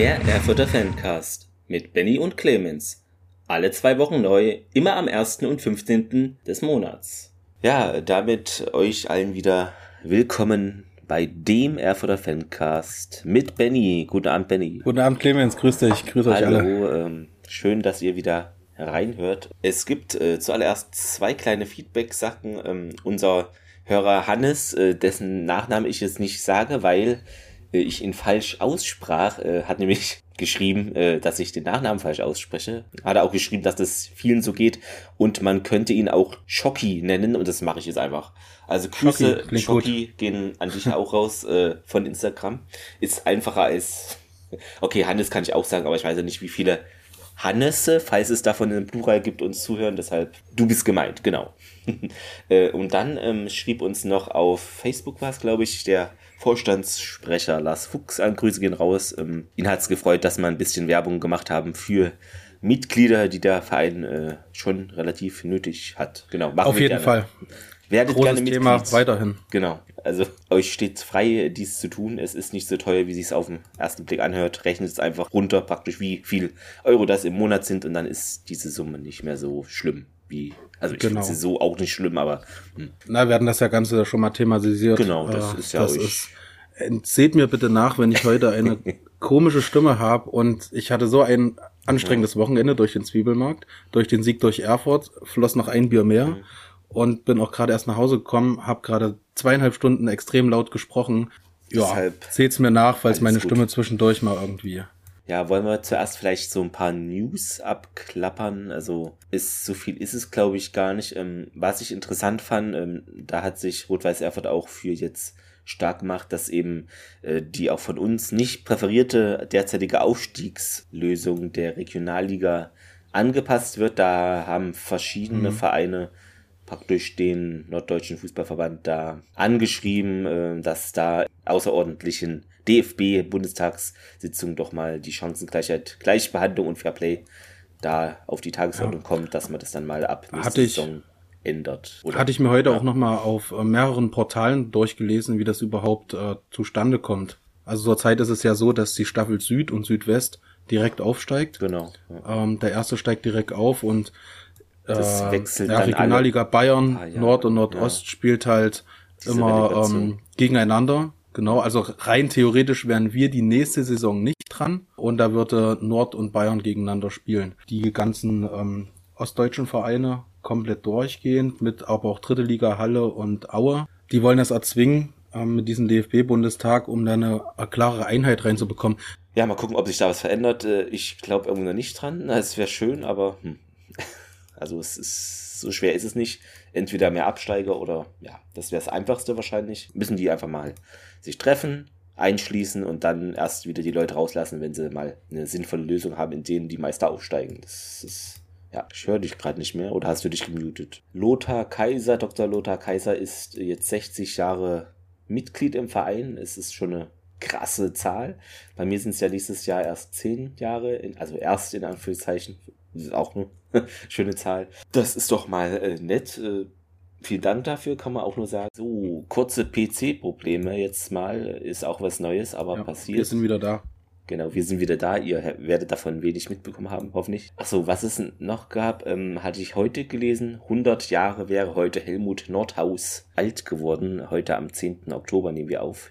Der Erfurter Fancast mit Benny und Clemens. Alle zwei Wochen neu, immer am 1. und 15. des Monats. Ja, damit euch allen wieder willkommen bei dem Erfurter Fancast mit Benny. Guten Abend, Benny. Guten Abend, Clemens. Grüß dich. Grüß euch Hallo, alle. ähm, schön, dass ihr wieder reinhört. Es gibt äh, zuallererst zwei kleine Feedback-Sachen. Ähm, unser Hörer Hannes, äh, dessen Nachname ich jetzt nicht sage, weil äh, ich ihn falsch aussprach, äh, hat nämlich geschrieben, äh, dass ich den Nachnamen falsch ausspreche. Hat er auch geschrieben, dass das vielen so geht und man könnte ihn auch Schocki nennen und das mache ich jetzt einfach. Also Grüße, Schocki, gehen an dich auch raus äh, von Instagram. Ist einfacher als, okay, Hannes kann ich auch sagen, aber ich weiß ja nicht, wie viele Hannesse, falls es davon einen Plural gibt, uns zuhören. Deshalb, du bist gemeint, genau. Äh, und dann ähm, schrieb uns noch auf Facebook war es, glaube ich, der Vorstandssprecher Lars Fuchs an. Grüße gehen raus. Ähm, ihn hat es gefreut, dass wir ein bisschen Werbung gemacht haben für Mitglieder, die der Verein äh, schon relativ nötig hat. Genau, machen Auf jeden gerne. Fall. Werdet Großes gerne Thema Mitglied. weiterhin. Genau. Also euch steht frei, dies zu tun. Es ist nicht so teuer, wie es auf den ersten Blick anhört. Rechnet es einfach runter, praktisch wie viel Euro das im Monat sind und dann ist diese Summe nicht mehr so schlimm wie. Also ich Genau. finde sie so auch nicht schlimm, aber hm, Na, wir hatten das ja Ganze schon mal thematisiert. Genau, das ist ja euch- Seht mir bitte nach, wenn ich heute eine komische Stimme habe und ich hatte so ein anstrengendes Wochenende durch den Zwiebelmarkt, durch den Sieg durch Erfurt, floss noch ein Bier mehr Mhm. und bin auch gerade erst nach Hause gekommen, habe gerade zweieinhalb Stunden extrem laut gesprochen. Ja, seht's mir nach, falls meine gut. Stimme zwischendurch mal irgendwie. Ja, wollen wir zuerst vielleicht so ein paar News abklappern? Also ist so viel ist es, glaube ich, gar nicht. Ähm, was ich interessant fand, ähm, da hat sich Rot-Weiß Erfurt auch für jetzt stark gemacht, dass eben äh, die auch von uns nicht präferierte derzeitige Aufstiegslösung der Regionalliga angepasst wird. Da haben verschiedene Mhm. Vereine praktisch den Norddeutschen Fußballverband da angeschrieben, äh, dass da außerordentlichen DFB-Bundestagssitzungen doch mal die Chancengleichheit, Gleichbehandlung und Fairplay da auf die Tagesordnung kommt, dass man das dann mal ab nächster Hatte ich- Saison ändert. Oder? Hatte ich mir heute Ja. auch nochmal auf äh, mehreren Portalen durchgelesen, wie das überhaupt äh, zustande kommt. Also zurzeit ist es ja so, dass die Staffel Süd und Südwest direkt aufsteigt. Genau. Ja. Ähm, der erste steigt direkt auf und äh, Das wechselt ja, Regionalliga Bayern, paar Jahre, Nord und Nordost spielt halt Diese immer ähm, gegeneinander. Genau, also rein theoretisch wären wir die nächste Saison nicht dran und da würde Nord und Bayern gegeneinander spielen. Die ganzen ähm, ostdeutschen Vereine komplett durchgehend mit aber auch dritte Liga Halle und Aue. Die wollen das erzwingen ähm, mit diesem DFB-Bundestag, um da eine, eine klare Einheit reinzubekommen. ja, mal gucken, ob sich da was verändert. Äh, Ich glaube irgendwo noch nicht dran. Es wäre schön, aber hm. also es ist so schwer ist es nicht. Entweder mehr Absteiger oder ja, das wäre das Einfachste wahrscheinlich. Müssen die einfach mal sich treffen, einschließen und dann erst wieder die Leute rauslassen, wenn sie mal eine sinnvolle Lösung haben, in denen die Meister aufsteigen. Das ist ja, ich höre dich gerade nicht mehr oder hast du dich gemutet? Lothar Kaiser, Dr. Lothar Kaiser ist jetzt 60 Jahre Mitglied im Verein. Es ist schon eine krasse Zahl. Bei mir sind es ja nächstes Jahr erst 10 Jahre, in, also erst in Anführungszeichen. Das ist auch eine schöne Zahl. Das ist doch mal äh, nett. Äh, vielen Dank dafür, kann man auch nur sagen. So, kurze PC-Probleme jetzt mal. Ist auch was Neues, aber Ja, passiert. wir sind wieder da. Genau, wir sind wieder da. Ihr werdet davon wenig mitbekommen haben, hoffentlich. Achso, was es noch gab, ähm, hatte ich heute gelesen. 100 Jahre wäre heute Helmut Nordhaus alt geworden. Heute am 10. Oktober nehmen wir auf.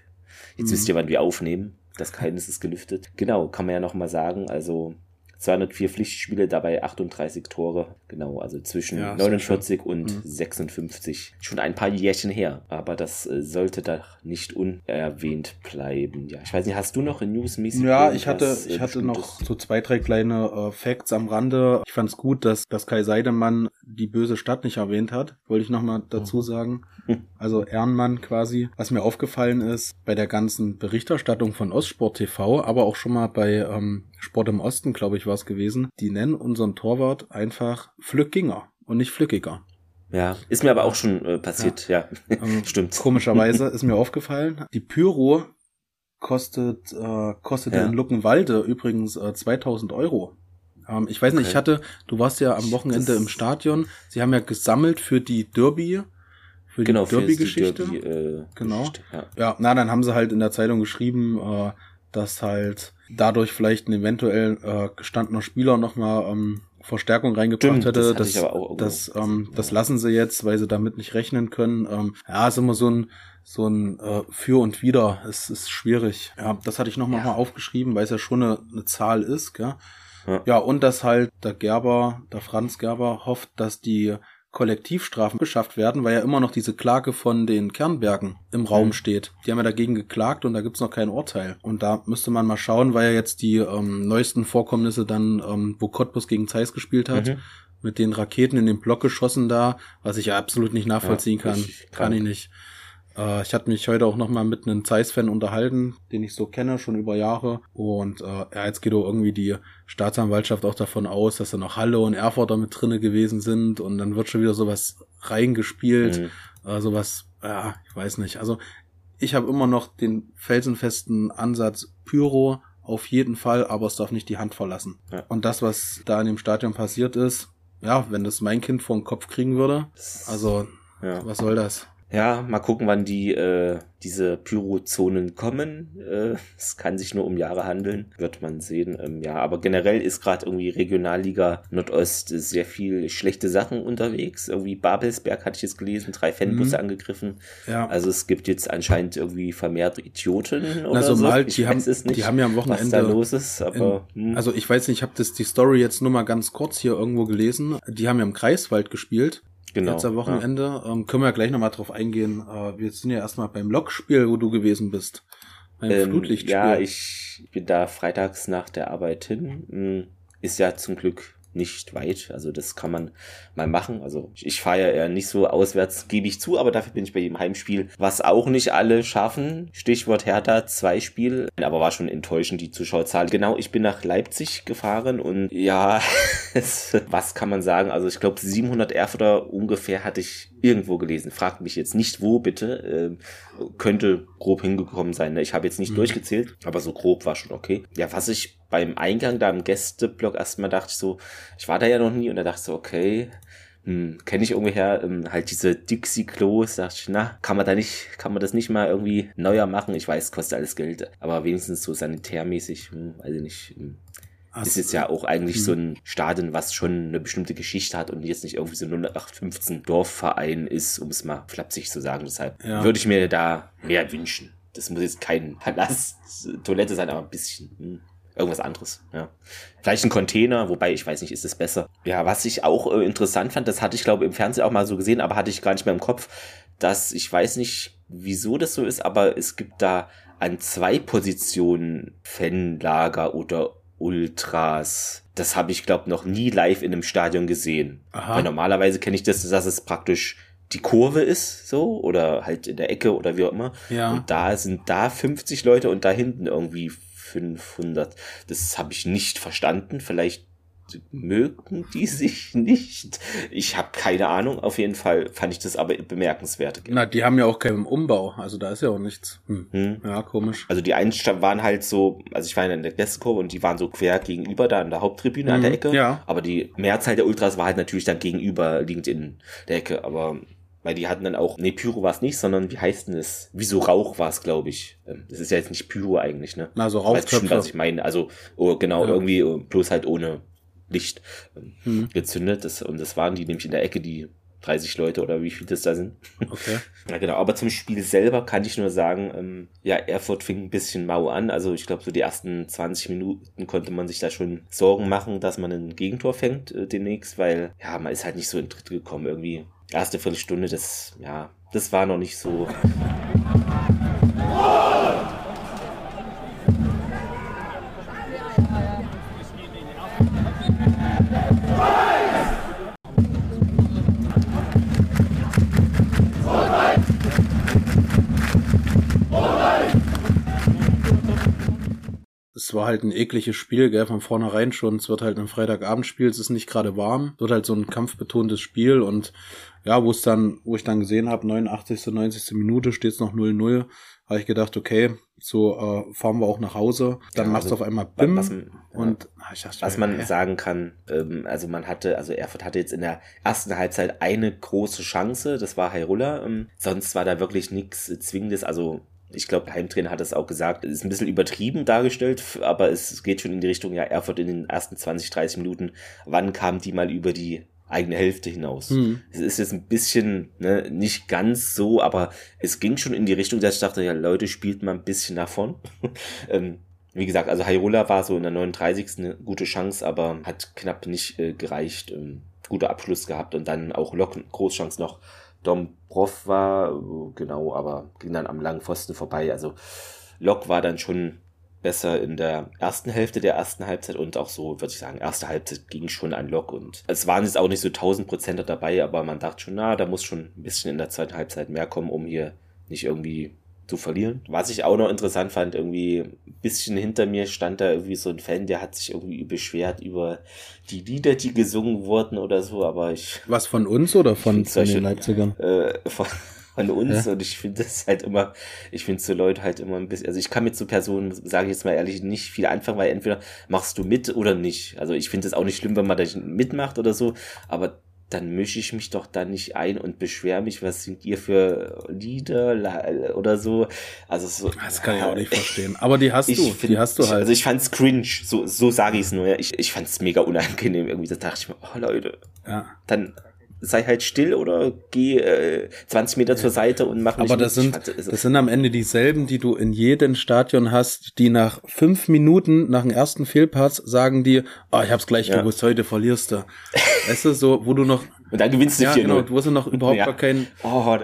Jetzt Mhm. wisst ihr, wann wir aufnehmen. Das Geheimnis ist gelüftet. Genau, kann man ja nochmal sagen. Also 204 Pflichtspiele, dabei 38 Tore. Genau, also zwischen Ja, sehr 49 und Mhm. 56. Schon ein paar Jährchen her. Aber das äh, sollte da nicht unerwähnt bleiben. Ja, ich weiß nicht, hast du noch in newsmäßig Ja, ich hatte, äh, ich hatte noch so zwei, drei kleine äh, Facts am Rande. Ich fand es gut, dass, dass Kai Seidemann die böse Stadt nicht erwähnt hat. Wollte ich nochmal dazu sagen. Also Ehrenmann quasi. Was mir aufgefallen ist, bei der ganzen Berichterstattung von Ostsport TV, aber auch schon mal bei ähm, Sport im Osten, glaube ich, war es gewesen, die nennen unseren Torwart einfach Flückinger und nicht Flückiger. Ja, ist mir aber auch schon äh, passiert, ja. Ähm, Stimmt. Komischerweise ist mir aufgefallen, die Pyro kostet, äh, kostete Ja. in Luckenwalde übrigens äh, 2000 Euro. Ähm, ich weiß nicht, Okay. ich hatte, du warst ja am Wochenende Das- im Stadion. Sie haben ja gesammelt für die Derby, für Genau, die Derby-Geschichte. Derby, äh, Genau. Geschichte, Ja. Ja, na, dann haben sie halt in der Zeitung geschrieben, äh, dass halt dadurch vielleicht ein eventuell äh, gestandener Spieler nochmal ähm, Verstärkung reingebracht Stimmt, hätte. Das, das, das, ähm, das lassen sie jetzt, weil sie damit nicht rechnen können. Ähm, ja, ist immer so ein so ein äh, Für und Wider. Es ist schwierig. Ja, das hatte ich noch ja. mal aufgeschrieben, weil es ja schon eine, eine Zahl ist. Gell? Ja. ja, und dass halt der Gerber, der Franz Gerber, hofft, dass die Kollektivstrafen geschafft werden, weil ja immer noch diese Klage von den Kernbergen im Raum mhm. steht. Die haben ja dagegen geklagt und da gibt's noch kein Urteil. Und da müsste man mal schauen, weil ja jetzt die ähm, neuesten Vorkommnisse dann, ähm, wo Cottbus gegen Zeiss gespielt hat, mhm. mit den Raketen in den Block geschossen da, was ich ja absolut nicht nachvollziehen ja, kann. Kann ich nicht. Äh, ich hatte mich heute auch nochmal mit einem Zeiss-Fan unterhalten, den ich so kenne, schon über Jahre. Und äh, ja, jetzt geht auch irgendwie die Staatsanwaltschaft auch davon aus, dass da noch Halle und Erfurter mit drinne gewesen sind. Und dann wird schon wieder sowas reingespielt. Mhm. Äh, sowas, ja, ich weiß nicht. Also ich habe immer noch den felsenfesten Ansatz Pyro auf jeden Fall, aber es darf nicht die Hand verlassen. Ja. Und das, was da in dem Stadion passiert ist, ja, wenn das mein Kind vor den Kopf kriegen würde, also ja. was soll das? Ja, mal gucken, wann die äh, diese Pyrozonen kommen. Äh, es kann sich nur um Jahre handeln, wird man sehen. Ähm, ja, aber generell ist gerade irgendwie Regionalliga Nordost sehr viel schlechte Sachen unterwegs. Irgendwie Babelsberg hatte ich jetzt gelesen, drei Fanbusse mhm. angegriffen. Ja. Also es gibt jetzt anscheinend irgendwie vermehrt Idioten oder also so. Mal, die haben, nicht, die haben ja am Wochenende was da los ist. Aber, in, hm. Also ich weiß nicht, ich habe das die Story jetzt nur mal ganz kurz hier irgendwo gelesen. Die haben ja im Kreiswald gespielt Genau. Jetzt am Wochenende. Ja. Ähm, können wir ja gleich nochmal drauf eingehen. Äh, wir sind ja erstmal beim Lokspiel, wo du gewesen bist. Beim ähm, Flutlichtspiel. Ja, ich bin da freitags nach der Arbeit hin. Hm, ist ja zum Glück nicht weit. Also das kann man mal machen. Also ich, ich fahre ja eher nicht so auswärts, gebe ich zu, aber dafür bin ich bei jedem Heimspiel, was auch nicht alle schaffen. Stichwort Hertha, zwei Spiel. Aber war schon enttäuschend, die Zuschauerzahl. Genau, ich bin nach Leipzig gefahren und ja, was kann man sagen? Also ich glaube 700 Erfurter ungefähr hatte ich irgendwo gelesen. Fragt mich jetzt nicht wo, bitte. Äh, könnte grob hingekommen sein. Ne? Ich habe jetzt nicht mhm. durchgezählt, aber so grob war schon okay. Ja, was ich beim Eingang da im Gästeblock erstmal dachte ich so, ich war da ja noch nie und da dachte ich so, okay, hm, kenne ich irgendwoher ähm, halt diese Dixie-Klos, dachte ich, na, kann man da nicht, kann man das nicht mal irgendwie neuer machen? Ich weiß, kostet alles Geld, aber wenigstens so sanitärmäßig, hm, weiß ich nicht. Hm. ist jetzt ja auch eigentlich hm. so ein Stadion, was schon eine bestimmte Geschichte hat und jetzt nicht irgendwie so 0815 Dorfverein ist, um es mal flapsig zu sagen. Deshalb ja. würde ich mir da mehr wünschen. Das muss jetzt kein Palast, Toilette sein, aber ein bisschen. Hm irgendwas anderes. Ja. Vielleicht ein Container, wobei ich weiß nicht, ist es besser. Ja, was ich auch äh, interessant fand, das hatte ich glaube im Fernsehen auch mal so gesehen, aber hatte ich gar nicht mehr im Kopf, dass ich weiß nicht, wieso das so ist, aber es gibt da an zwei Positionen Fanlager oder Ultras. Das habe ich glaube noch nie live in einem Stadion gesehen. Aha. Weil normalerweise kenne ich das, dass es praktisch die Kurve ist, so, oder halt in der Ecke oder wie auch immer. Ja. Und da sind da 50 Leute und da hinten irgendwie 500. Das habe ich nicht verstanden. Vielleicht mögen die sich nicht. Ich habe keine Ahnung. Auf jeden Fall fand ich das aber bemerkenswert. Na, die haben ja auch keinen Umbau. Also da ist ja auch nichts. Hm. Hm. Ja, komisch. Also die einen waren halt so, also ich war in der Gästekurve und die waren so quer gegenüber da in der Haupttribüne hm. an der mhm. Ecke. Ja. Aber die Mehrzahl der Ultras war halt natürlich dann gegenüberliegend in der Ecke. Aber weil die hatten dann auch, nee, Pyro war es nicht, sondern wie heißt denn es? Wie so Rauch war es, glaube ich. Ähm, das ist ja jetzt nicht Pyro eigentlich, ne? Also Rauchköpfe. was ich meine. Also, oh, genau, ja. irgendwie, oh, bloß halt ohne Licht ähm, hm. gezündet. Das, und das waren die nämlich in der Ecke, die 30 Leute oder wie viel das da sind. Okay. ja, genau. Aber zum Spiel selber kann ich nur sagen, ähm, ja, Erfurt fing ein bisschen mau an. Also ich glaube, so die ersten 20 Minuten konnte man sich da schon Sorgen machen, dass man ein Gegentor fängt äh, demnächst, weil ja, man ist halt nicht so in Dritt gekommen irgendwie erste Viertelstunde, das, ja, das war noch nicht so. es war halt ein ekliges Spiel, gell, von vornherein schon. Es wird halt ein Freitagabendspiel, es ist nicht gerade warm. Es wird halt so ein kampfbetontes Spiel und ja, wo es dann, wo ich dann gesehen habe, 89. 90. Minute steht es noch 0-0, habe ich gedacht, okay, so äh, fahren wir auch nach Hause. Dann ja, machst also, du auf einmal BIM was, und ja, ach, dachte, was man okay. sagen kann, ähm, also man hatte, also Erfurt hatte jetzt in der ersten Halbzeit eine große Chance, das war Hairulla. Ähm, sonst war da wirklich nichts Zwingendes, also Ich glaube, Heimtrainer hat es auch gesagt, es ist ein bisschen übertrieben dargestellt, aber es geht schon in die Richtung, ja, Erfurt in den ersten 20, 30 Minuten, wann kam die mal über die eigene Hälfte hinaus. Mhm. Es ist jetzt ein bisschen, ne, nicht ganz so, aber es ging schon in die Richtung, dass ich dachte, ja, Leute, spielt mal ein bisschen nach vorn. ähm, wie gesagt, also Hairola war so in der 39. eine gute Chance, aber hat knapp nicht äh, gereicht. Ähm, guter Abschluss gehabt und dann auch Lok Großchance noch. Dombrov war, äh, genau, aber ging dann am langen Pfosten vorbei. Also Lok war dann schon besser in der ersten Hälfte der ersten Halbzeit und auch so, würde ich sagen, erste Halbzeit ging schon an Lok und es waren jetzt auch nicht so 1000 Prozent dabei, aber man dachte schon, na, da muss schon ein bisschen in der zweiten Halbzeit mehr kommen, um hier nicht irgendwie zu verlieren. Was ich auch noch interessant fand, irgendwie ein bisschen hinter mir stand da irgendwie so ein Fan, der hat sich irgendwie beschwert über die Lieder, die gesungen wurden oder so, aber ich. Was von uns oder von, von den Leipzigern? Äh, von, von uns ja. und ich finde das halt immer, ich finde so Leute halt immer ein bisschen, also ich kann mit so Personen, sage ich jetzt mal ehrlich, nicht viel anfangen, weil entweder machst du mit oder nicht. Also ich finde es auch nicht schlimm, wenn man da mitmacht oder so, aber dann mische ich mich doch da nicht ein und beschwere mich, was singt ihr für Lieder oder so. Also so. Das kann ich auch nicht verstehen. Aber die hast du, find, die hast du halt. Also ich fand's cringe, so, so sage ich es nur. Ja. Ich, ich fand's mega unangenehm irgendwie. Da dachte ich mir, oh Leute, ja. dann sei halt still oder geh äh, 20 Meter zur Seite und mach nicht Aber das sind, das sind am Ende dieselben, die du in jedem Stadion hast, die nach fünf Minuten nach dem ersten Fehlpass sagen die, oh, ich hab's gleich ja. gewusst, heute verlierst du. weißt du, so, wo du noch und dann gewinnst du ja, genau, du hast ja noch überhaupt ja. gar keinen. Oh, oh,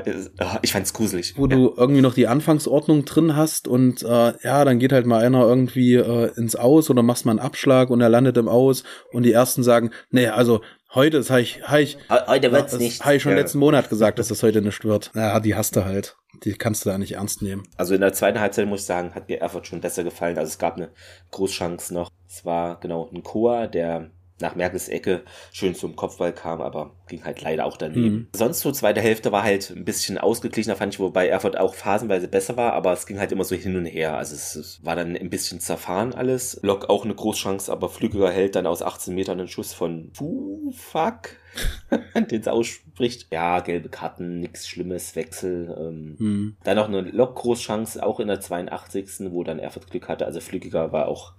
ich fand's gruselig. Wo ja. du irgendwie noch die Anfangsordnung drin hast und äh, ja, dann geht halt mal einer irgendwie äh, ins Aus oder machst mal einen Abschlag und er landet im Aus und die ersten sagen, nee, also Heute, das habe ich, hab ich, heute wird's das nicht. Habe ich schon ja. letzten Monat gesagt, dass das heute nicht wird. Ja, die hast du halt. Die kannst du da nicht ernst nehmen. Also in der zweiten Halbzeit muss ich sagen, hat mir Erfurt schon besser gefallen. Also es gab eine Großchance noch. Es war genau ein Chor, der nach Merkels Ecke schön zum Kopfball kam, aber ging halt leider auch daneben. Mhm. Sonst so zweite Hälfte war halt ein bisschen ausgeglichener, fand ich, wobei Erfurt auch phasenweise besser war, aber es ging halt immer so hin und her. Also es, es war dann ein bisschen zerfahren alles. Lok auch eine Großchance, aber Flügiger hält dann aus 18 Metern einen Schuss von Fuck, den es ausspricht. Ja, gelbe Karten, nichts Schlimmes, Wechsel. Ähm. Mhm. Dann noch eine Lok-Großchance, auch in der 82. wo dann Erfurt Glück hatte. Also Flügiger war auch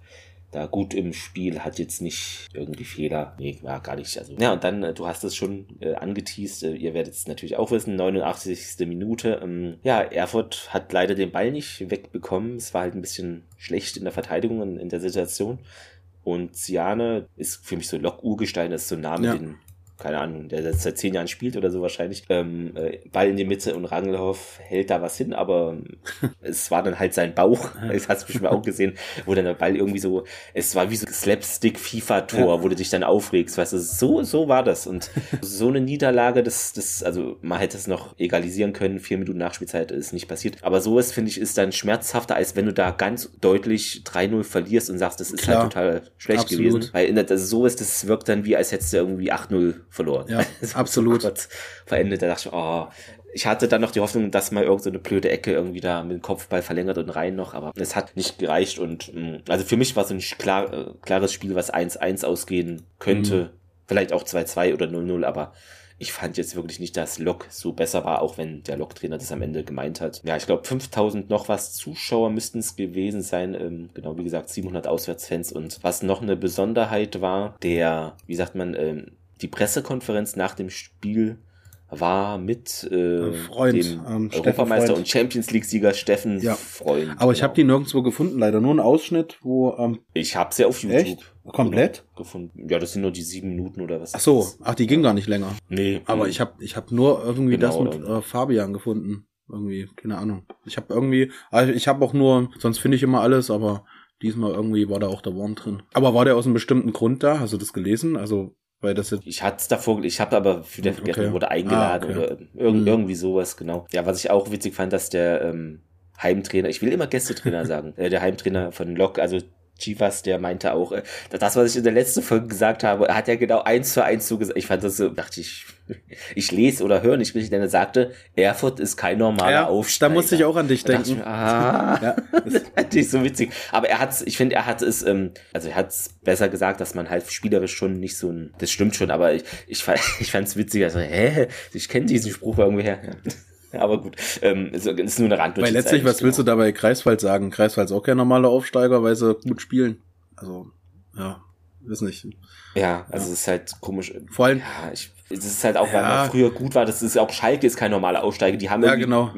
da gut im Spiel, hat jetzt nicht irgendwie Fehler. Nee, war gar nicht. Also, ja, und dann, äh, du hast es schon äh, angeteased, äh, ihr werdet es natürlich auch wissen, 89. Minute. Ähm, ja, Erfurt hat leider den Ball nicht wegbekommen. Es war halt ein bisschen schlecht in der Verteidigung in, in der Situation. Und Siane ist für mich so Lok-Urgestein, das ist so ein Name, ja. den keine Ahnung, der seit zehn Jahren spielt oder so wahrscheinlich, ähm, äh, Ball in die Mitte und Rangelhoff hält da was hin, aber es war dann halt sein Bauch, das hast du bestimmt auch gesehen, wo dann der Ball irgendwie so, es war wie so Slapstick-FIFA-Tor, ja. wo du dich dann aufregst, weißt du, so, so war das. Und so eine Niederlage, das, das, also man hätte es noch egalisieren können, vier Minuten Nachspielzeit ist nicht passiert, aber sowas finde ich ist dann schmerzhafter, als wenn du da ganz deutlich 3-0 verlierst und sagst, das ist halt Klar. halt total schlecht Absolut. gewesen, weil in der, also sowas, das wirkt dann wie, als hättest du irgendwie 8-0 verloren. Ja, absolut. So verendet. Da dachte ich, oh, ich hatte dann noch die Hoffnung, dass mal irgendeine so blöde Ecke irgendwie da mit dem Kopfball verlängert und rein noch, aber es hat nicht gereicht und mm, also für mich war es ein klar, äh, klares Spiel, was 1-1 ausgehen könnte. Mhm. Vielleicht auch 2-2 oder 0-0, aber ich fand jetzt wirklich nicht, dass Lok so besser war, auch wenn der Lok-Trainer das am Ende gemeint hat. Ja, ich glaube 5000 noch was Zuschauer müssten es gewesen sein. Ähm, genau, wie gesagt, 700 Auswärtsfans. Und was noch eine Besonderheit war, der, wie sagt man, ähm, die Pressekonferenz nach dem Spiel war mit äh, Freund, dem ähm, Europameister und Champions League-Sieger Steffen ja. Freund. Aber ich genau. habe die nirgendwo gefunden, leider nur ein Ausschnitt, wo. Ähm, ich habe sie auf YouTube. Echt? Komplett? Gefunden. Ja, das sind nur die sieben Minuten oder was. Ach so, ach, die ging gar nicht länger. Nee. Aber mh. ich habe ich hab nur irgendwie genau, das mit äh, Fabian gefunden. Irgendwie, keine Ahnung. Ich habe irgendwie, also ich habe auch nur, sonst finde ich immer alles, aber diesmal irgendwie war da auch der Worm drin. Aber war der aus einem bestimmten Grund da? Hast du das gelesen? Also weil das jetzt ich hatte es davor, ich habe aber wieder vergessen, okay. wurde eingeladen ah, okay. oder irg mhm. irgendwie sowas, genau. Ja, was ich auch witzig fand, dass der ähm, Heimtrainer, ich will immer Gästetrainer sagen, äh, der Heimtrainer von Lok, also Chivas, der meinte auch, äh, das, was ich in der letzten Folge gesagt habe, hat er genau eins zu eins so gesagt. Ich fand das so, dachte ich, ich lese oder höre nicht richtig, denn er sagte, Erfurt ist kein normaler ja, Aufsteiger. Da musste ich auch an dich denken. Ich, ah, ja, das fand ich so witzig. Aber er hat, ich finde, er hat es, ähm, also er hat es besser gesagt, dass man halt spielerisch schon nicht so ein, das stimmt schon, aber ich, ich, fand, ich fand es witzig, also, hä, ich kenne diesen Spruch irgendwoher. Ja. Aber gut, ähm, es ist nur eine Randnotiz. Weil letztlich, was willst du genau. dabei Kreiswald sagen? Kreiswald ist auch kein normaler Aufsteiger, weil sie gut spielen. Also, ja, ist nicht. Ja, also ja. es ist halt komisch. Vor allem. Ja, ich, es ist halt auch, weil ja. man früher gut war, das ist auch Schalke ist kein normaler Aufsteiger. Die haben ja, genau.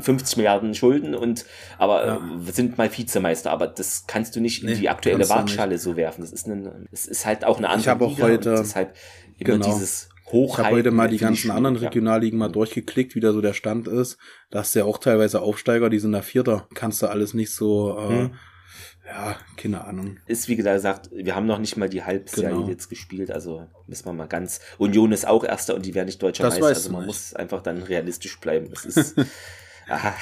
50 Milliarden Schulden und aber ja. sind mal Vizemeister. Aber das kannst du nicht in nee, die aktuelle Waagschale so werfen. Das ist ein, es ist halt auch eine andere. Ich habe auch heute deshalb immer genau. dieses Hochhalten. Ich habe heute mal die ganzen anderen Regionalligen mal durchgeklickt, wie da so der Stand ist. Da hast du ja auch teilweise Aufsteiger, die sind da Vierter. Kannst du alles nicht so, äh, hm. ja, keine Ahnung. Ist wie gesagt, wir haben noch nicht mal die Halbserie genau. jetzt gespielt, also müssen wir mal ganz. Union ist auch Erster und die werden nicht deutscher das Meister, also man nicht. muss einfach dann realistisch bleiben. Es ist, aha.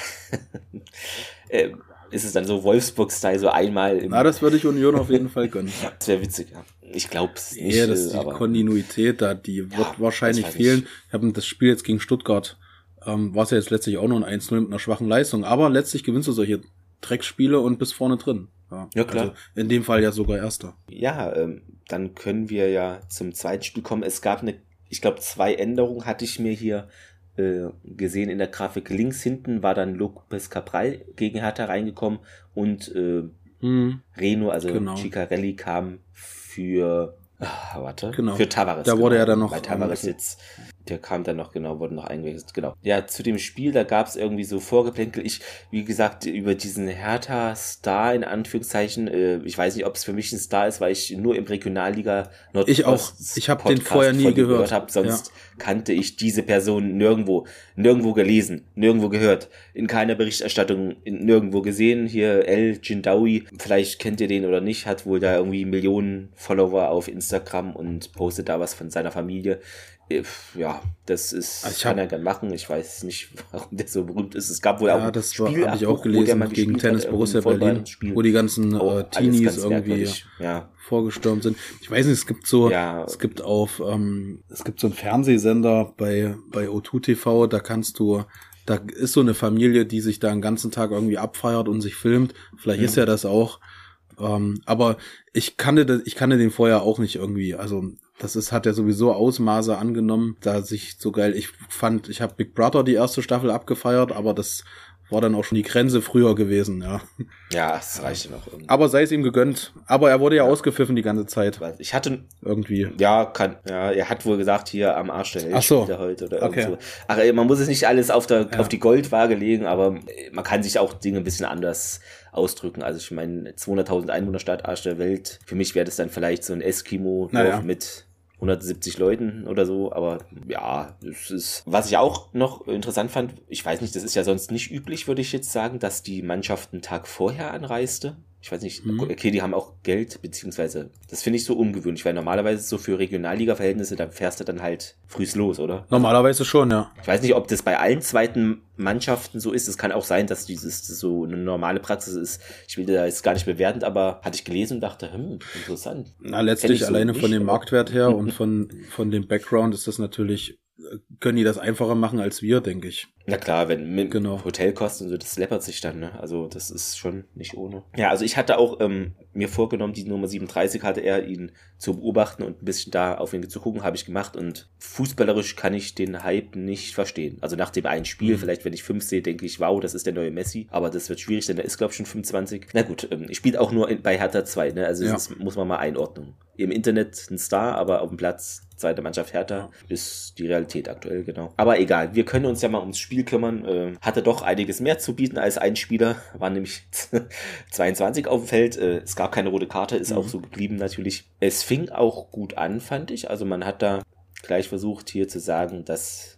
äh, ist es dann so Wolfsburg-Style, so einmal im. Na, das würde ich Union auf jeden Fall gönnen. das wäre witzig, ja. Ich glaube es nicht. Ja, das ist die aber, Kontinuität da, die ja, wird wahrscheinlich fehlen. Ich habe das Spiel jetzt gegen Stuttgart, ähm, war es ja jetzt letztlich auch nur ein 1-0 mit einer schwachen Leistung, aber letztlich gewinnst du solche Dreckspiele und bist vorne drin. Ja, ja klar. Also in dem Fall ja sogar Erster. Ja, ähm, dann können wir ja zum zweiten Spiel kommen. Es gab eine, ich glaube, zwei Änderungen hatte ich mir hier äh, gesehen in der Grafik. Links hinten war dann Lopez Cabral gegen Hertha reingekommen und äh, hm, Reno, also genau. Ciccarelli kam für Ach, warte. Genau. Für Tavares. Da wurde genau. er dann noch. Bei Tavares jetzt der kam dann noch, genau, wurde noch eingewechselt, genau. Ja, zu dem Spiel, da gab es irgendwie so Vorgeplänkel. Ich, wie gesagt, über diesen Hertha-Star in Anführungszeichen, äh, ich weiß nicht, ob es für mich ein Star ist, weil ich nur im Regionalliga Nordost Ich auch. Ich habe den vorher nie gehört. gehört hab, sonst ja. kannte ich diese Person nirgendwo, nirgendwo gelesen, nirgendwo gehört, in keiner Berichterstattung, in, nirgendwo gesehen. Hier El Jindawi, vielleicht kennt ihr den oder nicht, hat wohl da irgendwie Millionen Follower auf Instagram und postet da was von seiner Familie ja, das ist, also kann er gern machen. Ich weiß nicht, warum der so berühmt ist. Es gab wohl ja, auch Ja, das habe ich auch gelesen gegen Tennis hat, Borussia Berlin, wo die ganzen äh, Teenies irgendwie ja. vorgestürmt sind. Ich weiß nicht, es gibt so, ja. es gibt auf, ähm, es gibt so einen Fernsehsender bei, bei O2 TV, da kannst du, da ist so eine Familie, die sich da den ganzen Tag irgendwie abfeiert und sich filmt. Vielleicht mhm. ist ja das auch. Ähm, aber ich kannte das, ich kannte den vorher auch nicht irgendwie. Also das ist, hat ja sowieso Ausmaße angenommen, da sich so geil, ich fand, ich habe Big Brother die erste Staffel abgefeiert, aber das war dann auch schon die Grenze früher gewesen, ja. Ja, es reichte noch irgendwie. Aber sei es ihm gegönnt. Aber er wurde ja, ja. ausgepfiffen die ganze Zeit. Ich hatte irgendwie. Ja, kann. Ja, er hat wohl gesagt hier am Arsch der Welt Ach so. heute oder okay. so. Ach, man muss es nicht alles auf der ja. auf die Goldwaage legen, aber man kann sich auch Dinge ein bisschen anders ausdrücken. Also ich meine 200.000 Einwohnerstadt Arsch der Welt. Für mich wäre das dann vielleicht so ein Eskimo naja. mit 170 Leuten oder so, aber ja, das ist, was ich auch noch interessant fand, ich weiß nicht, das ist ja sonst nicht üblich, würde ich jetzt sagen, dass die Mannschaft einen Tag vorher anreiste. Ich weiß nicht, mhm. okay, die haben auch Geld, beziehungsweise, das finde ich so ungewöhnlich, weil normalerweise so für Regionalliga-Verhältnisse, da fährst du dann halt frühs los, oder? Normalerweise schon, ja. Ich weiß nicht, ob das bei allen zweiten Mannschaften so ist. Es kann auch sein, dass dieses so eine normale Praxis ist. Ich will da jetzt gar nicht bewertend, aber hatte ich gelesen und dachte, hm, interessant. Na, letztlich so alleine nicht, von dem Marktwert her und von, von dem Background ist das natürlich können die das einfacher machen als wir, denke ich. Na klar, wenn mit genau. Hotelkosten und so, das läppert sich dann, ne? Also das ist schon nicht ohne. Ja, also ich hatte auch ähm, mir vorgenommen, die Nummer 37 hatte er, ihn zu beobachten und ein bisschen da auf ihn zu gucken, habe ich gemacht und fußballerisch kann ich den Hype nicht verstehen. Also nach dem einen Spiel, mhm. vielleicht wenn ich fünf sehe, denke ich, wow, das ist der neue Messi, aber das wird schwierig, denn er ist glaube ich schon 25. Na gut, ähm, ich spiele auch nur in, bei Hertha 2, ne? Also ja. das muss man mal einordnen. Im Internet ein Star, aber auf dem Platz zweite Mannschaft Hertha ist die Realität aktuell, genau. Aber egal, wir können uns ja mal ums Spiel kümmern. Äh, hatte doch einiges mehr zu bieten als ein Spieler, waren nämlich 22 auf dem Feld. Äh, es gab keine rote Karte, ist mhm. auch so geblieben natürlich. Es fing auch gut an, fand ich. Also man hat da gleich versucht hier zu sagen, dass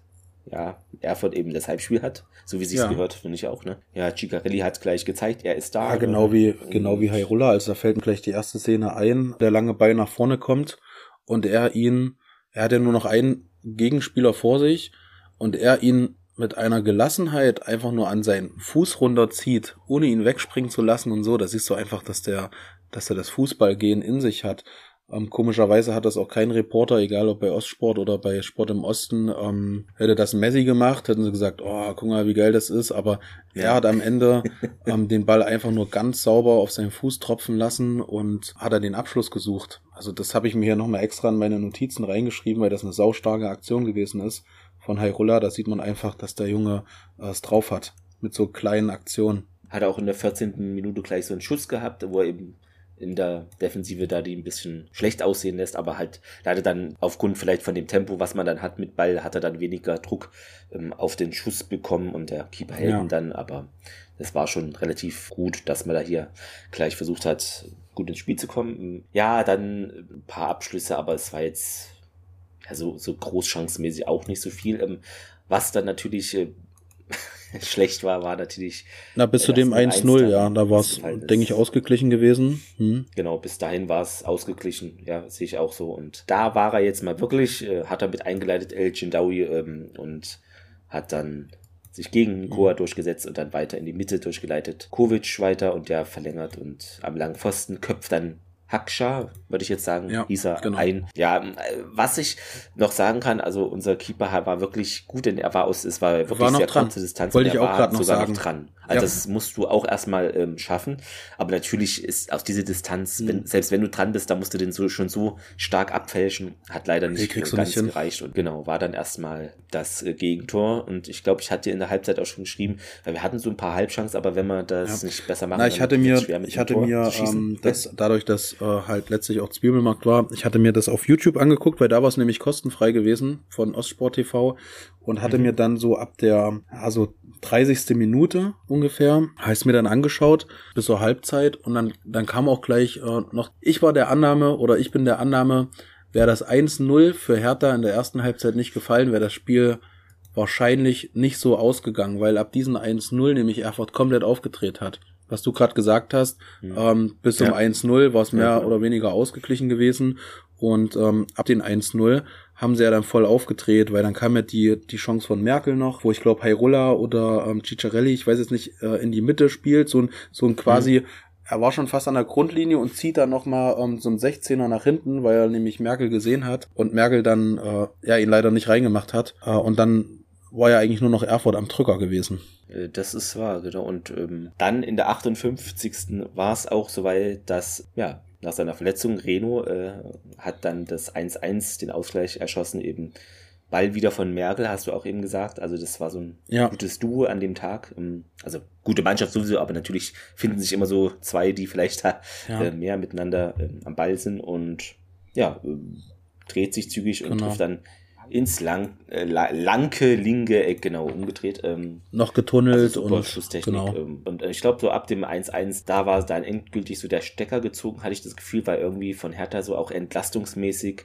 ja, Erfurt eben das Halbspiel hat, so wie sie es ja. gehört, finde ich auch, ne? Ja, Ciccarelli hat gleich gezeigt, er ist da. Ja, genau wie, genau wie Hairola, also da fällt mir gleich die erste Szene ein, der lange Ball nach vorne kommt und er ihn er hat ja nur noch einen Gegenspieler vor sich und er ihn mit einer Gelassenheit einfach nur an seinen Fuß runterzieht, ohne ihn wegspringen zu lassen und so. Da siehst du einfach, dass der, dass er das Fußballgehen in sich hat. Ähm, komischerweise hat das auch kein Reporter, egal ob bei Ostsport oder bei Sport im Osten, ähm, hätte das Messi gemacht, hätten sie gesagt, oh, guck mal, wie geil das ist, aber ja. er hat am Ende ähm, den Ball einfach nur ganz sauber auf seinen Fuß tropfen lassen und hat er den Abschluss gesucht. Also das habe ich mir hier nochmal extra in meine Notizen reingeschrieben, weil das eine saustarke Aktion gewesen ist von Hairulla. Da sieht man einfach, dass der Junge äh, es drauf hat mit so kleinen Aktionen. Hat er auch in der 14. Minute gleich so einen Schuss gehabt, wo er eben in der Defensive da die ein bisschen schlecht aussehen lässt, aber halt leider dann aufgrund vielleicht von dem Tempo, was man dann hat mit Ball, hat er dann weniger Druck ähm, auf den Schuss bekommen und der Keeper hält ihn dann, aber es war schon relativ gut, dass man da hier gleich versucht hat, gut ins Spiel zu kommen. Ja, dann ein paar Abschlüsse, aber es war jetzt ja, so, so großchancenmäßig auch nicht so viel. Ähm, was dann natürlich äh, schlecht war, war natürlich. Na, bis zu dem 1-0, ja, da war es, denke ich, ausgeglichen gewesen. Hm. Genau, bis dahin war es ausgeglichen, ja, sehe ich auch so. Und da war er jetzt mal wirklich, äh, hat er mit eingeleitet, El Jindawi, ähm, und hat dann sich gegen Koa mhm. durchgesetzt und dann weiter in die Mitte durchgeleitet. Kovic weiter und der verlängert und am langen Pfosten köpft dann Haksha, würde ich jetzt sagen, ja, hieß er genau. ein. Ja, was ich noch sagen kann, also unser Keeper war wirklich gut, denn er war aus, es war wirklich war sehr dran. kurze Distanz. Wollte ich auch gerade noch sagen. Noch dran. Also ja. das musst du auch erstmal ähm, schaffen. Aber natürlich ist aus dieser Distanz, mhm. wenn, selbst wenn du dran bist, da musst du den so schon so stark abfälschen. Hat leider nicht ganz nicht gereicht. Und genau, war dann erstmal das äh, Gegentor. Und ich glaube, ich hatte in der Halbzeit auch schon geschrieben, weil wir hatten so ein paar Halbchancen, aber wenn man das ja. nicht besser machen Na, ich hatte mir, ich hatte mir ähm, das, dadurch, dass äh, halt letztlich auch Zwiebelmarkt war, ich hatte mir das auf YouTube angeguckt, weil da war es nämlich kostenfrei gewesen von Ostsport TV und hatte mhm. mir dann so ab der, also 30. Minute ungefähr, heißt mir dann angeschaut bis zur Halbzeit und dann, dann kam auch gleich äh, noch, ich war der Annahme oder ich bin der Annahme, wäre das 1-0 für Hertha in der ersten Halbzeit nicht gefallen, wäre das Spiel wahrscheinlich nicht so ausgegangen, weil ab diesen 1-0 nämlich Erfurt komplett aufgedreht hat. Was du gerade gesagt hast, mhm. ähm, bis zum ja. 1-0 war es mehr ja, oder weniger ausgeglichen gewesen und ähm, ab den 1-0 haben sie ja dann voll aufgedreht, weil dann kam ja die, die Chance von Merkel noch, wo ich glaube Hairola oder ähm, Ciccarelli, ich weiß jetzt nicht, äh, in die Mitte spielt, so ein, so ein quasi, mhm. er war schon fast an der Grundlinie und zieht dann nochmal ähm, so ein 16er nach hinten, weil er nämlich Merkel gesehen hat und Merkel dann äh, ja ihn leider nicht reingemacht hat. Äh, und dann war ja eigentlich nur noch Erfurt am Drücker gewesen. Äh, das ist wahr, genau. Und ähm, dann in der 58. war es auch soweit, dass ja nach seiner Verletzung, Reno, äh, hat dann das 1-1, den Ausgleich erschossen, eben Ball wieder von Merkel, hast du auch eben gesagt. Also das war so ein ja. gutes Duo an dem Tag. Ähm, also gute Mannschaft sowieso, aber natürlich finden sich immer so zwei, die vielleicht da ja. äh, mehr miteinander äh, am Ball sind und ja, äh, dreht sich zügig genau. und trifft dann ins lang, äh, lanke linke Eck genau umgedreht. Ähm, Noch getunnelt also und genau. Ähm, und ich glaube so ab dem 1-1, da war dann endgültig so der Stecker gezogen, hatte ich das Gefühl, weil irgendwie von Hertha so auch entlastungsmäßig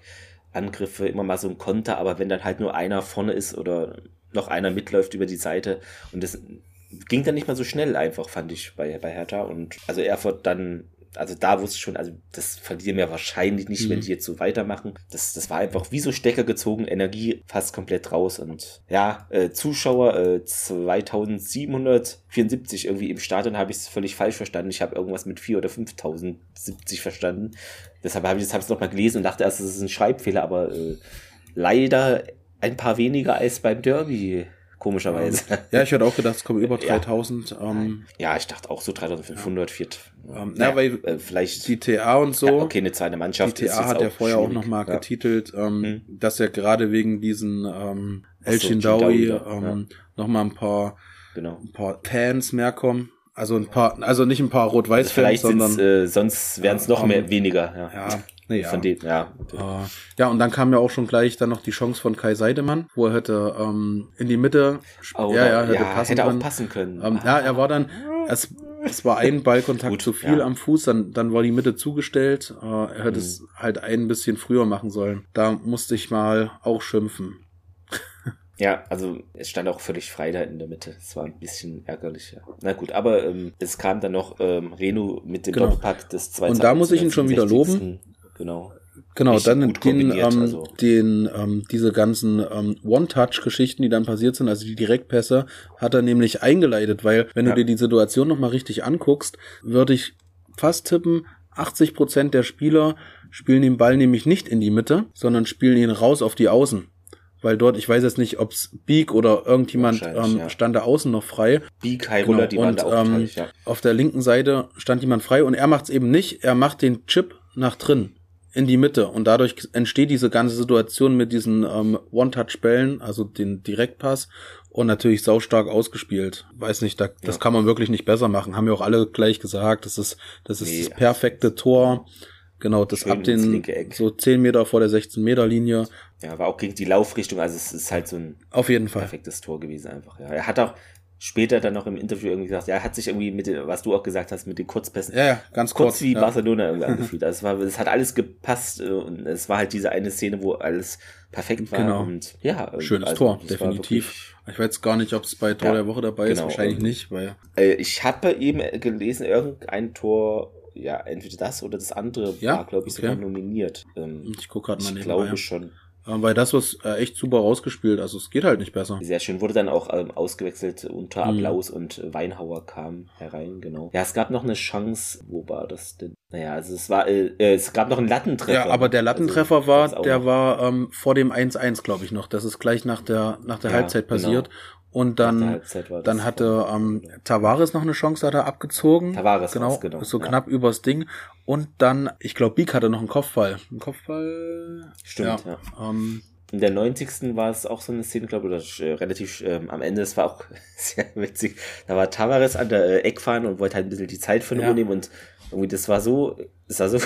Angriffe immer mal so ein Konter, aber wenn dann halt nur einer vorne ist oder noch einer mitläuft über die Seite und das ging dann nicht mal so schnell einfach, fand ich bei, bei Hertha und also Erfurt dann also da wusste ich schon, also das verlieren wir wahrscheinlich nicht, mhm. wenn die jetzt so weitermachen. Das, das war einfach wie so Stecker gezogen, Energie fast komplett raus und ja, äh, Zuschauer äh, 2774 irgendwie im Stadion habe ich es völlig falsch verstanden. Ich habe irgendwas mit 4 oder 5070 verstanden. Deshalb habe ich es nochmal gelesen und dachte erst, das ist ein Schreibfehler, aber äh, leider ein paar weniger als beim Derby komischerweise. Ja, ich hätte auch gedacht, es kommen über 3000. Ja, ähm, ja ich dachte auch so 3500, 4000. Ähm, ja, weil äh, vielleicht die TA und so. Ja, okay, eine zweite Mannschaft. Die TA hat ja vorher schwierig. auch nochmal ja. getitelt, ähm, hm. dass er gerade wegen diesen ähm, El Shindawi ähm, ja. nochmal ein paar, genau. ein paar Fans mehr kommen. Also ein paar, also nicht ein paar Rot-Weiß-Fans, sondern äh, sonst wären es noch mehr weniger. Ja. Ja. Nee, ja. Von denen, ja. Uh, ja, und dann kam ja auch schon gleich dann noch die Chance von Kai Seidemann, wo er hätte ähm, in die Mitte, oh, ja, ja, hätte, ja, passen, hätte auch passen können. Ähm, ja, er war dann, es, es war ein Ballkontakt Gut, zu viel ja. am Fuß, dann, dann war die Mitte zugestellt. Äh, er hätte mhm. es halt ein bisschen früher machen sollen. Da musste ich mal auch schimpfen. Ja, also es stand auch völlig frei da in der Mitte. Es war ein bisschen ärgerlich. Ja. Na gut, aber ähm, es kam dann noch ähm, Reno mit dem genau. Doppelpack des zweiten. Und da muss ich ihn schon wieder loben genau. Genau, dann den, ähm, also. den, ähm, diese ganzen ähm, One-Touch-Geschichten, die dann passiert sind, also die Direktpässe, hat er nämlich eingeleitet, weil wenn ja. du dir die Situation nochmal richtig anguckst, würde ich fast tippen, 80 Prozent der Spieler spielen den Ball nämlich nicht in die Mitte, sondern spielen ihn raus auf die Außen. Weil dort, ich weiß jetzt nicht, ob's Beak oder irgendjemand ähm, ja. stand da außen noch frei. Beak, Hyrule, genau. die waren da auch ähm, ja. Auf der linken Seite stand jemand frei und er macht's eben nicht. Er macht den Chip nach drin in die Mitte und dadurch entsteht diese ganze Situation mit diesen ähm, One-Touch-Bällen, also den Direktpass und natürlich saustark ausgespielt. Weiß nicht, da, ja. das kann man wirklich nicht besser machen. Haben ja auch alle gleich gesagt. Das ist das ist nee. das perfekte Tor. Genau, das Schön ab den so 10 Meter vor der 16 Meter Linie. Ja, war auch gegen die Laufrichtung, also es ist halt so ein auf jeden Fall perfektes Tor gewesen einfach. Ja, er hat auch später dann noch im Interview irgendwie gesagt, ja, hat sich irgendwie mit den, was du auch gesagt hast, mit den Kurzpässen, ja, ja ganz kurz, kurz wie ja. Barcelona irgendwie angefühlt. Also es war, es hat alles gepasst äh, und es war halt diese eine Szene, wo alles perfekt war genau. und ja. Schönes also, Tor, definitiv. Ich weiß gar nicht, ob es bei Tor ja, der Woche dabei genau, ist, wahrscheinlich ähm, nicht, weil. Äh, ich habe eben gelesen, irgendein Tor ja, entweder das oder das andere ja? war, glaube ich, okay. sogar nominiert. Ähm, ich gucke gerade mal Ich glaube schon. Ähm, weil das was äh, echt super rausgespielt, also es geht halt nicht besser. Sehr schön, wurde dann auch ähm, ausgewechselt unter mhm. Applaus mhm. und Weinhauer kam herein, genau. Ja, es gab noch eine Chance, wo war das denn? Naja, also es war, äh, äh es gab noch einen Lattentreffer. Ja, aber der Lattentreffer also, war, der war ähm, vor dem 1-1, glaube ich noch. Das ist gleich nach der, nach der ja, Halbzeit genau. passiert. Genau. Und dann, dann hatte ähm, Tavares noch eine Chance, hat er abgezogen. Tavares, genau, genau. so ja. knapp übers Ding. Und dann, ich glaube, Beak hatte noch einen Kopfball. Ein Kopfball. Stimmt, ja. ja. Ähm, in der 90. war es auch so eine Szene, glaube ich, oder äh, relativ ähm, am Ende, es war auch sehr witzig. Da war Tavares an der äh, Eckfahne und wollte halt ein bisschen die Zeit von ja. nehmen und irgendwie, das war so, das war so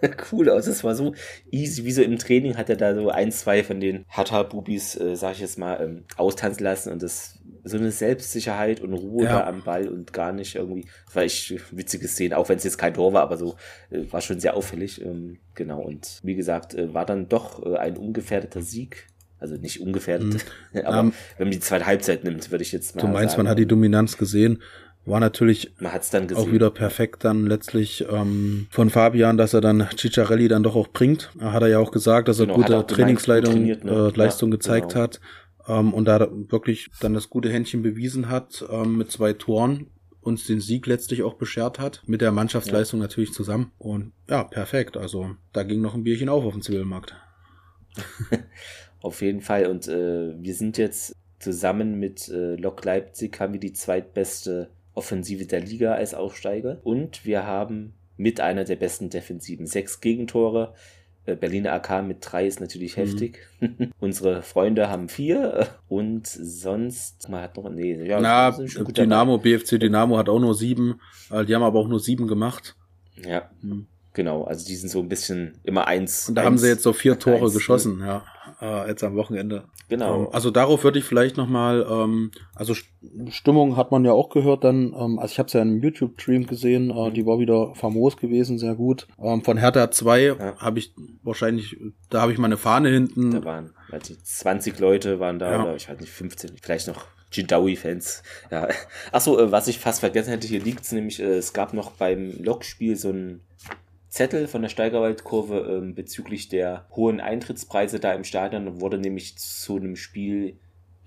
cool aus. Es war so easy, wie so im Training hat er da so ein, zwei von den Hatta-Bubis, äh, sag ich jetzt mal, ähm, austanzen lassen und das so eine Selbstsicherheit und Ruhe ja. da am Ball und gar nicht irgendwie, das war echt witzige Szene, auch wenn es jetzt kein Tor war, aber so äh, war schon sehr auffällig. Ähm, genau, und wie gesagt, äh, war dann doch äh, ein ungefährdeter Sieg. Also nicht ungefährdet, mhm. aber um, wenn man die zweite Halbzeit nimmt, würde ich jetzt mal. Du meinst, sagen, man hat die Dominanz gesehen. War natürlich Man hat's dann auch wieder perfekt dann letztlich ähm, von Fabian, dass er dann Ciccarelli dann doch auch bringt. Hat er ja auch gesagt, dass er genau, gute Trainingsleitung, ne? äh, Leistung ja, gezeigt genau. hat ähm, und da wirklich dann das gute Händchen bewiesen hat ähm, mit zwei Toren uns den Sieg letztlich auch beschert hat, mit der Mannschaftsleistung ja. natürlich zusammen. Und ja, perfekt. Also da ging noch ein Bierchen auf auf dem Zivilmarkt. auf jeden Fall. Und äh, wir sind jetzt zusammen mit äh, Lok Leipzig, haben wir die zweitbeste Offensive der Liga als Aufsteiger. Und wir haben mit einer der besten Defensiven. Sechs Gegentore. Äh, Berliner AK mit drei ist natürlich mhm. heftig. Unsere Freunde haben vier und sonst, man hat noch, nee, ja, Na, Dynamo, dabei. BFC Dynamo hat auch nur sieben, äh, die haben aber auch nur sieben gemacht. Ja, mhm. genau, also die sind so ein bisschen immer eins. Und da eins, haben sie jetzt so vier Tore eins, geschossen, ja äh, jetzt am Wochenende. Genau. Ähm, also darauf würde ich vielleicht nochmal, ähm, also Stimmung hat man ja auch gehört dann, ähm, also ich habe es ja in einem YouTube-Stream gesehen, äh, mhm. die war wieder famos gewesen, sehr gut. Ähm, von Hertha 2 ja. habe ich wahrscheinlich, da habe ich meine Fahne hinten. Da waren, also 20 Leute waren da, ja. oder ich weiß nicht, 15, vielleicht noch Jindawi-Fans. Ja. Achso, äh, was ich fast vergessen hätte, hier liegt es nämlich, äh, es gab noch beim Lokspiel so ein Zettel von der Steigerwaldkurve ähm, bezüglich der hohen Eintrittspreise da im Stadion wurde nämlich zu einem Spiel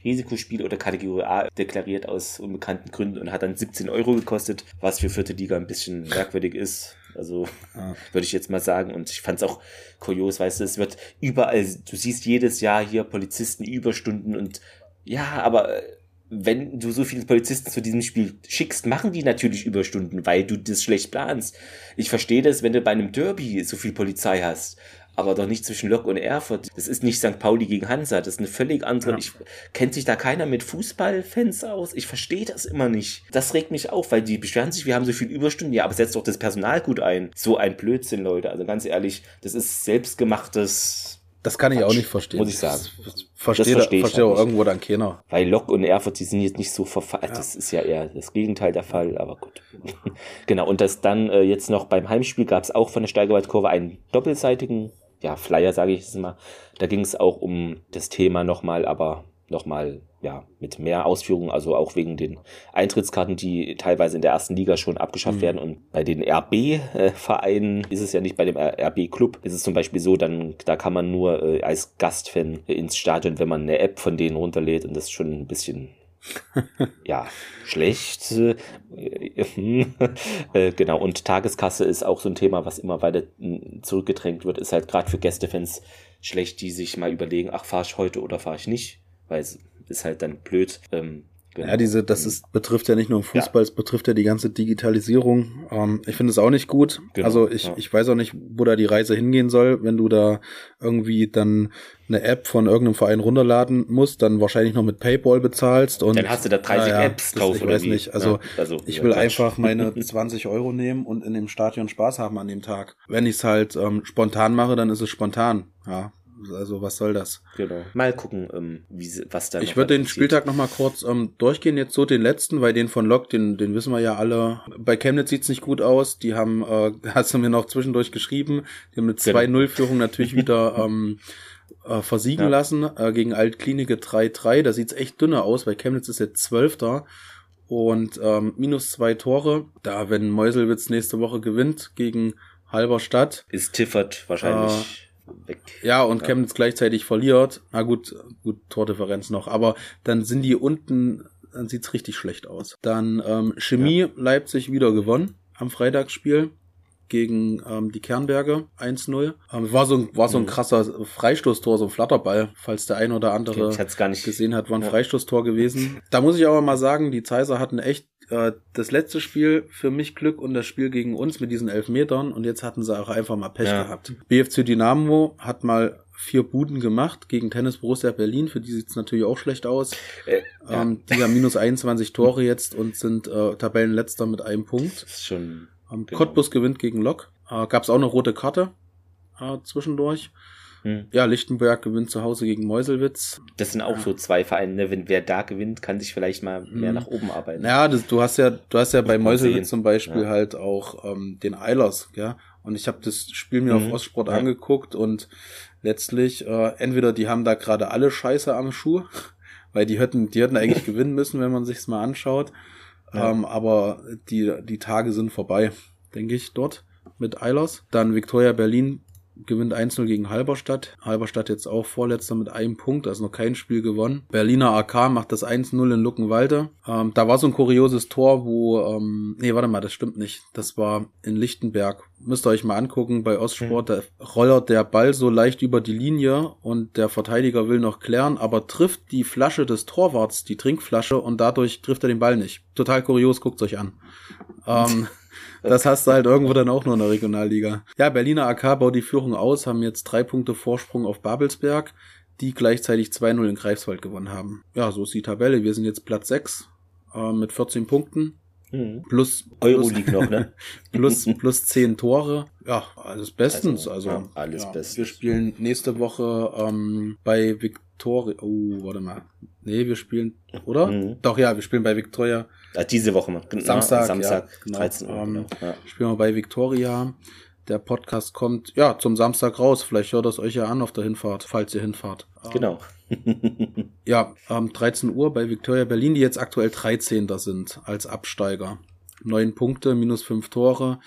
Risikospiel oder Kategorie A deklariert aus unbekannten Gründen und hat dann 17 Euro gekostet, was für vierte Liga ein bisschen merkwürdig ist. Also ah. würde ich jetzt mal sagen. Und ich fand es auch kurios, weißt du, es wird überall, du siehst jedes Jahr hier Polizisten Überstunden und ja, aber äh, wenn du so viele Polizisten zu diesem Spiel schickst, machen die natürlich Überstunden, weil du das schlecht planst. Ich verstehe das, wenn du bei einem Derby so viel Polizei hast, aber doch nicht zwischen Lok und Erfurt. Das ist nicht St. Pauli gegen Hansa, das ist eine völlig andere. Ja. Ich, kennt sich da keiner mit Fußballfans aus? Ich verstehe das immer nicht. Das regt mich auf, weil die beschweren sich, wir haben so viel Überstunden. Ja, aber setzt doch das Personal gut ein. So ein Blödsinn, Leute. Also ganz ehrlich, das ist selbstgemachtes das kann ich Quatsch, auch nicht verstehen. Muss ich sagen. Das verstehe, das verstehe, verstehe auch halt irgendwo dann keiner. Weil Lok und Erfurt, die sind jetzt nicht so verfallen. Ja. Das ist ja eher das Gegenteil der Fall, aber gut. genau, und das dann äh, jetzt noch beim Heimspiel gab es auch von der Steigerwaldkurve einen doppelseitigen, ja, Flyer, sage ich jetzt mal. Da ging es auch um das Thema nochmal, aber nochmal ja, mit mehr Ausführungen, also auch wegen den Eintrittskarten, die teilweise in der ersten Liga schon abgeschafft mhm. werden. Und bei den RB-Vereinen ist es ja nicht bei dem RB-Club, ist es zum Beispiel so, dann da kann man nur äh, als Gastfan ins Stadion, wenn man eine App von denen runterlädt und das ist schon ein bisschen ja, schlecht. Äh, genau, und Tageskasse ist auch so ein Thema, was immer weiter zurückgedrängt wird, ist halt gerade für Gästefans schlecht, die sich mal überlegen, ach, fahre ich heute oder fahre ich nicht, weil es ist halt dann blöd. Ähm, Genau. Ja, diese, das ist, betrifft ja nicht nur Fußball, ja. es betrifft ja die ganze Digitalisierung. Ähm, ich finde es auch nicht gut. Genau, also ich, ja. ich weiß auch nicht, wo da die Reise hingehen soll. Wenn du da irgendwie dann eine App von irgendeinem Verein runterladen musst, dann wahrscheinlich noch mit PayPal bezahlst und dann hast du da 30 ja, Apps drauf ich oder weiß wie? nicht. Also, also ich will einfach meine 20 Euro nehmen und in dem Stadion Spaß haben an dem Tag. Wenn ich es halt ähm, spontan mache, dann ist es spontan. Ja, also was soll das? Genau. Mal gucken, ähm, wie, was da Ich würde den Spieltag noch mal kurz ähm, durchgehen, jetzt so den letzten, weil den von Lok, den, den wissen wir ja alle. Bei Chemnitz sieht's nicht gut aus. Die haben, äh, hast du mir noch zwischendurch geschrieben, die haben eine 2-0-Führung genau. natürlich wieder ähm, äh, versiegen ja. lassen äh, gegen Altklinike 3-3. Da sieht's echt dünner aus, weil Chemnitz ist jetzt Zwölfter und ähm, minus zwei Tore. Da, wenn Meuselwitz nächste Woche gewinnt gegen Halberstadt. Ist Tiffert wahrscheinlich. Äh, weg. Ja, und ja. Chemnitz gleichzeitig verliert. Na gut, gut, Tordifferenz noch. Aber dann sind die unten, dann sieht's richtig schlecht aus. Dann ähm, Chemie ja. Leipzig wieder gewonnen am Freitagsspiel gegen ähm, die Kernberge 1-0. Ähm, war so ein, war so ein mhm. krasser Freistoßtor, so ein Flatterball, falls der ein oder andere gesehen hat, war ein ja. Freistoßtor gewesen. Da muss ich aber mal sagen, die Zeiser hatten echt äh, das letzte Spiel für mich Glück und das Spiel gegen uns mit diesen Elfmetern und jetzt hatten sie auch einfach mal Pech ja. gehabt. BFC Dynamo hat mal vier Buden gemacht gegen Tennis Borussia Berlin. Für die sieht's natürlich auch schlecht aus. Äh, ja. ähm, die haben minus 21 Tore jetzt und sind äh, Tabellenletzter mit einem Punkt. Das ist schon. Ähm, genau. Cottbus gewinnt gegen Lok. Äh, Gab es auch eine rote Karte äh, zwischendurch. Hm. Ja, Lichtenberg gewinnt zu Hause gegen Meuselwitz. Das sind auch ja. so zwei Vereine, ne? wenn wer da gewinnt, kann sich vielleicht mal mehr hm. nach oben arbeiten. Ja, das, du hast ja, du hast ja bei Meuselwitz zum Beispiel ja. halt auch ähm, den Eilers, ja. Und ich habe das Spiel mir mhm. auf Ostsport ja. angeguckt und letztlich äh, entweder die haben da gerade alle Scheiße am Schuh, weil die hätten, die hätten eigentlich gewinnen müssen, wenn man sich's mal anschaut. Ähm, aber die die Tage sind vorbei, denke ich dort mit Eilers. Dann Victoria Berlin gewinnt 1-0 gegen Halberstadt. Halberstadt jetzt auch vorletzter mit einem Punkt, also noch kein Spiel gewonnen. Berliner AK macht das 1-0 in Luckenwalde. Ähm, da war so ein kurioses Tor, wo, ähm, nee, warte mal, das stimmt nicht. Das war in Lichtenberg. Müsst ihr euch mal angucken bei Ostsport. Mhm. Da rollert der Ball so leicht über die Linie und der Verteidiger will noch klären, aber trifft die Flasche des Torwarts, die Trinkflasche, und dadurch trifft er den Ball nicht. Total kurios, guckt euch an. Ähm, Das hast du halt irgendwo dann auch nur in der Regionalliga. Ja, Berliner AK baut die Führung aus, haben jetzt drei Punkte Vorsprung auf Babelsberg, die gleichzeitig 2-0 in Greifswald gewonnen haben. Ja, so ist die Tabelle. Wir sind jetzt Platz 6 äh, mit 14 Punkten. Mhm. Plus, Euroleague noch, ne? plus, plus 10 Tore. Ja, alles bestens. Also, also ja, alles ja, bestens. Wir spielen nächste Woche ähm, bei Victoria. Oh, warte mal. Nee, wir spielen, oder? Mhm. Doch, ja, wir spielen bei Victoria. Ja, diese Woche mal. Genau, Samstag, Samstag ja, genau. 13 Uhr. Ähm, genau. Ja. Spielen wir bei Victoria. Der Podcast kommt, ja, zum Samstag raus. Vielleicht hört das euch ja an auf der Hinfahrt, falls ihr hinfahrt. Genau. ja, ähm, 13 Uhr bei Victoria Berlin, die jetzt aktuell 13. sind als Absteiger. Neun Punkte, minus fünf Tore.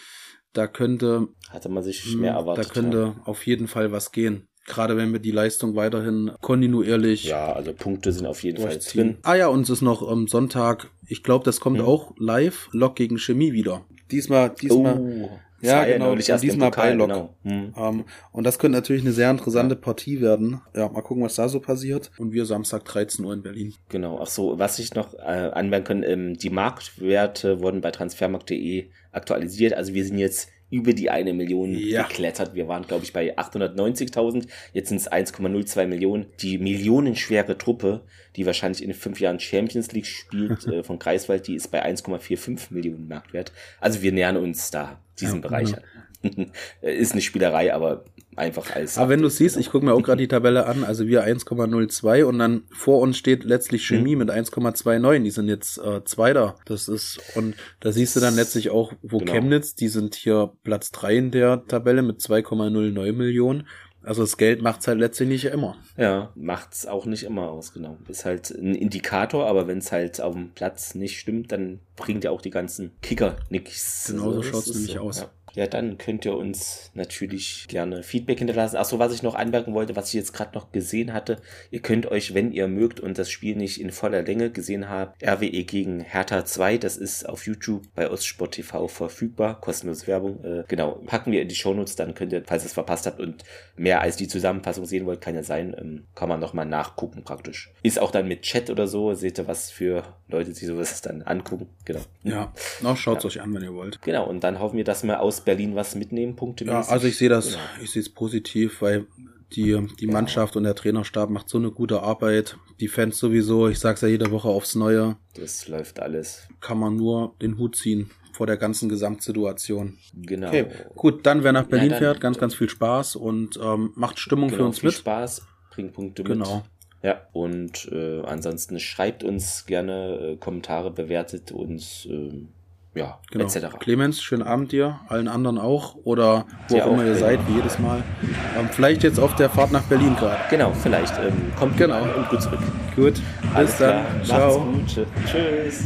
Da könnte. Hatte man sich mehr erwartet. Da könnte ja. auf jeden Fall was gehen. Gerade wenn wir die Leistung weiterhin kontinuierlich. Ja, also Punkte sind auf jeden Fall drin. Ah ja, und es ist noch am Sonntag, ich glaube, das kommt hm. auch live, Lok gegen Chemie wieder. Diesmal, diesmal. Oh, ja, genau, und diesmal Pokal, bei Lok. Genau. Hm. Ähm, und das könnte natürlich eine sehr interessante ja. Partie werden. Ja, mal gucken, was da so passiert. Und wir Samstag 13 Uhr in Berlin. Genau, ach so, was ich noch äh, anmerken kann, ähm, die Marktwerte wurden bei transfermarkt.de aktualisiert. Also wir sind jetzt über die eine Million ja. geklettert. Wir waren, glaube ich, bei 890.000. Jetzt sind es 1,02 Millionen. Die millionenschwere Truppe, die wahrscheinlich in fünf Jahren Champions League spielt, äh, von Greifswald, die ist bei 1,45 Millionen Marktwert. Also wir nähern uns da diesem ja, Bereich genau. ist eine Spielerei, aber einfach als. Aber wenn du siehst, ich gucke mir auch gerade die Tabelle an, also wir 1,02 und dann vor uns steht letztlich Chemie mhm. mit 1,29. Die sind jetzt äh, Zweiter. Das ist, und da siehst du dann letztlich auch, wo genau. Chemnitz, die sind hier Platz 3 in der Tabelle mit 2,09 Millionen. Also das Geld macht's halt letztlich nicht immer. Ja, macht's auch nicht immer aus, genau. Ist halt ein Indikator, aber wenn es halt auf dem Platz nicht stimmt, dann bringt ja auch die ganzen Kicker nichts. Genau so schaut's nämlich so. aus. Ja. Ja, dann könnt ihr uns natürlich gerne Feedback hinterlassen. Achso, was ich noch anmerken wollte, was ich jetzt gerade noch gesehen hatte, ihr könnt euch, wenn ihr mögt und das Spiel nicht in voller Länge gesehen habt, RWE gegen Hertha 2, das ist auf YouTube bei Ostsport TV verfügbar, kostenlose Werbung. Äh, genau, packen wir in die Shownotes, dann könnt ihr, falls ihr es verpasst habt und mehr als die Zusammenfassung sehen wollt, kann ja sein, ähm, kann man nochmal nachgucken praktisch. Ist auch dann mit Chat oder so, seht ihr, was für Leute sich sowas dann angucken. Genau. Ja, noch schaut es ja. euch an, wenn ihr wollt. Genau, und dann hoffen wir, dass wir aus Berlin was mitnehmen, Punkte. Ja, also ich sehe das, genau. ich sehe es positiv, weil die, die. Mannschaft und der Trainerstab macht so eine gute Arbeit. Die Fans sowieso, ich sag's ja jede Woche aufs Neue. Das läuft alles. Kann man nur den Hut ziehen vor der ganzen Gesamtsituation. Genau. Okay, gut, dann wer nach Berlin ja, fährt, ganz, ganz viel Spaß und ähm, macht Stimmung genau, für uns viel mit. Spaß, bringt Punkte genau. mit. Genau. Ja, und äh, ansonsten schreibt uns gerne äh, Kommentare, bewertet uns, äh, ja, genau. etc. Clemens, schönen Abend dir, allen anderen auch oder wo auch immer ihr seid, wie jedes Mal. Ähm, vielleicht jetzt auf der Fahrt nach Berlin gerade. Genau, vielleicht. Ähm, kommt genau und gut zurück. Gut, bis Alles dann. Klar. Ciao. Gut. Tschüss.